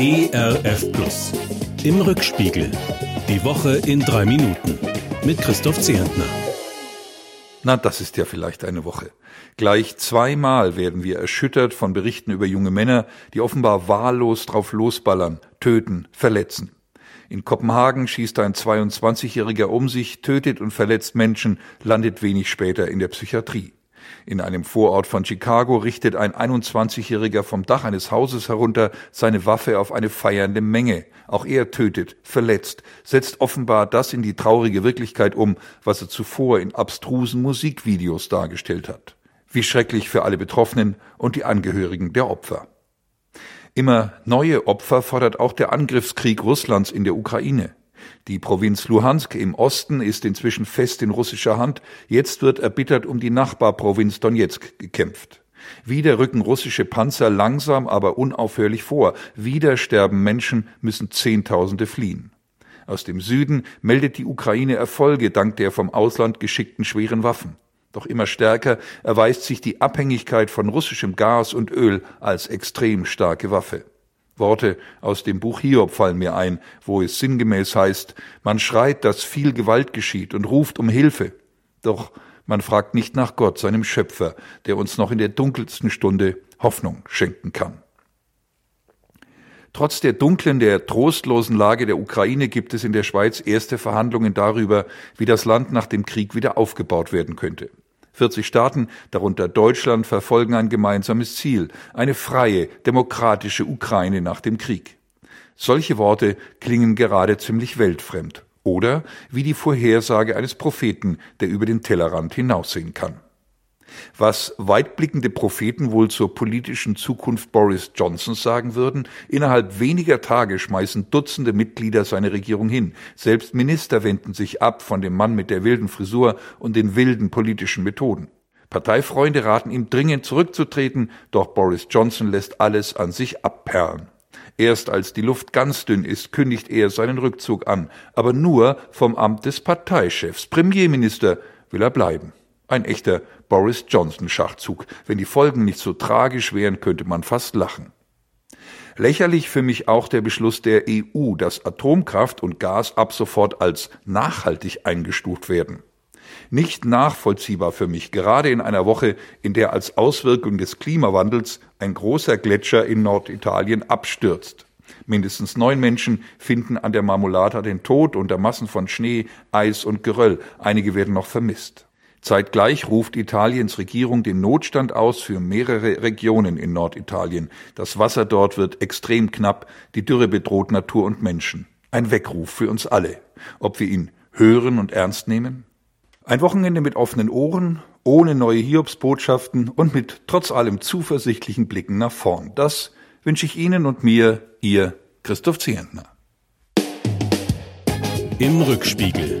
ERF Plus. Im Rückspiegel. Die Woche in drei Minuten. Mit Christoph Zehentner. Na, das ist ja vielleicht eine Woche. Gleich zweimal werden wir erschüttert von Berichten über junge Männer, die offenbar wahllos drauf losballern, töten, verletzen. In Kopenhagen schießt ein 22-Jähriger um sich, tötet und verletzt Menschen, landet wenig später in der Psychiatrie. In einem Vorort von Chicago richtet ein 21-Jähriger vom Dach eines Hauses herunter seine Waffe auf eine feiernde Menge. Auch er tötet, verletzt, setzt offenbar das in die traurige Wirklichkeit um, was er zuvor in abstrusen Musikvideos dargestellt hat. Wie schrecklich für alle Betroffenen und die Angehörigen der Opfer. Immer neue Opfer fordert auch der Angriffskrieg Russlands in der Ukraine. Die Provinz Luhansk im Osten ist inzwischen fest in russischer Hand. Jetzt wird erbittert um die Nachbarprovinz Donetsk gekämpft. Wieder rücken russische Panzer langsam, aber unaufhörlich vor. Wieder sterben Menschen, müssen Zehntausende fliehen. Aus dem Süden meldet die Ukraine Erfolge dank der vom Ausland geschickten schweren Waffen. Doch immer stärker erweist sich die Abhängigkeit von russischem Gas und Öl als extrem starke Waffe. Worte aus dem Buch Hiob fallen mir ein, wo es sinngemäß heißt, man schreit, dass viel Gewalt geschieht und ruft um Hilfe. Doch man fragt nicht nach Gott, seinem Schöpfer, der uns noch in der dunkelsten Stunde Hoffnung schenken kann. Trotz der dunklen, der trostlosen Lage der Ukraine gibt es in der Schweiz erste Verhandlungen darüber, wie das Land nach dem Krieg wieder aufgebaut werden könnte. 40 Staaten, darunter Deutschland, verfolgen ein gemeinsames Ziel, eine freie, demokratische Ukraine nach dem Krieg. Solche Worte klingen gerade ziemlich weltfremd oder wie die Vorhersage eines Propheten, der über den Tellerrand hinaussehen kann. Was weitblickende Propheten wohl zur politischen Zukunft Boris Johnsons sagen würden, innerhalb weniger Tage schmeißen Dutzende Mitglieder seine Regierung hin. Selbst Minister wenden sich ab von dem Mann mit der wilden Frisur und den wilden politischen Methoden. Parteifreunde raten ihm dringend zurückzutreten, doch Boris Johnson lässt alles an sich abperlen. Erst als die Luft ganz dünn ist, kündigt er seinen Rückzug an, aber nur vom Amt des Parteichefs. Premierminister will er bleiben. Ein echter Boris Johnson-Schachzug. Wenn die Folgen nicht so tragisch wären, könnte man fast lachen. Lächerlich für mich auch der Beschluss der EU, dass Atomkraft und Gas ab sofort als nachhaltig eingestuft werden. Nicht nachvollziehbar für mich, gerade in einer Woche, in der als Auswirkung des Klimawandels ein großer Gletscher in Norditalien abstürzt. Mindestens neun Menschen finden an der Marmolata den Tod unter Massen von Schnee, Eis und Geröll. Einige werden noch vermisst. Zeitgleich ruft Italiens Regierung den Notstand aus für mehrere Regionen in Norditalien. Das Wasser dort wird extrem knapp, die Dürre bedroht Natur und Menschen. Ein Weckruf für uns alle. Ob wir ihn hören und ernst nehmen? Ein Wochenende mit offenen Ohren, ohne neue Hiobsbotschaften und mit trotz allem zuversichtlichen Blicken nach vorn. Das wünsche ich Ihnen und mir, Ihr Christoph Zehentner. Im Rückspiegel.